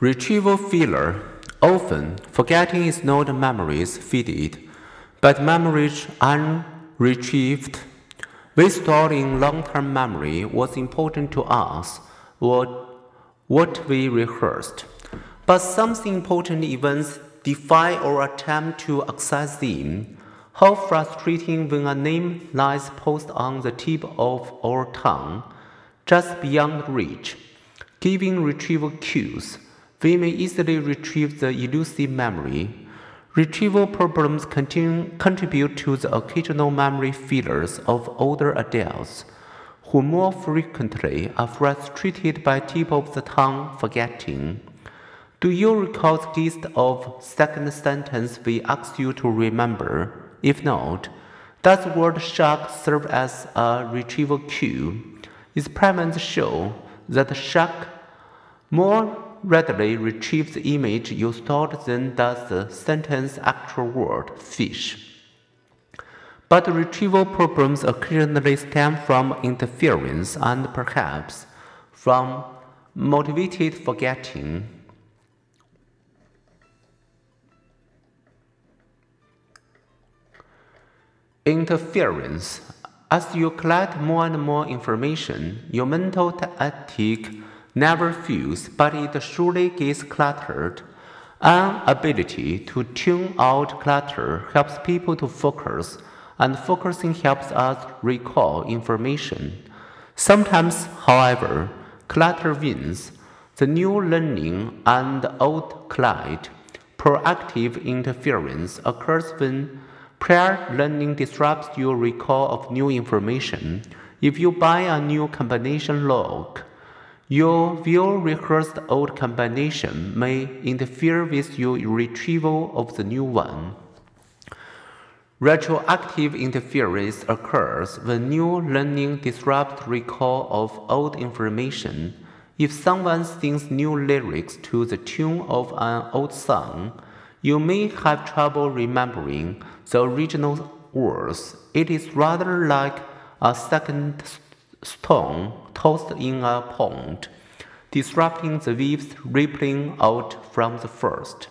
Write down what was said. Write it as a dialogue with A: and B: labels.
A: Retrieval failure. Often, forgetting is not memories faded, but memories unretrieved. We stored in long-term memory what's important to us, what, what we rehearsed. But something important events defy our attempt to access them. How frustrating when a name lies posted on the tip of our tongue, just beyond reach. Giving retrieval cues, we may easily retrieve the elusive memory. Retrieval problems continue, contribute to the occasional memory failures of older adults, who more frequently are frustrated by tip of the tongue forgetting. Do you recall the gist of second sentence we asked you to remember? If not, does word shark serve as a retrieval cue? Experiments show that shark more readily retrieves the image you stored than does the sentence actual word fish. But retrieval problems occasionally stem from interference and perhaps from motivated forgetting. Interference. As you collect more and more information, your mental attic uh, never fills, but it surely gets cluttered. An ability to tune out clutter helps people to focus, and focusing helps us recall information. Sometimes, however, clutter wins. The new learning and old collide. Proactive interference occurs when Prior learning disrupts your recall of new information. If you buy a new combination lock, your well rehearsed old combination may interfere with your retrieval of the new one. Retroactive interference occurs when new learning disrupts recall of old information. If someone sings new lyrics to the tune of an old song, you may have trouble remembering the original words. It is rather like a second stone tossed in a pond, disrupting the waves rippling out from the first.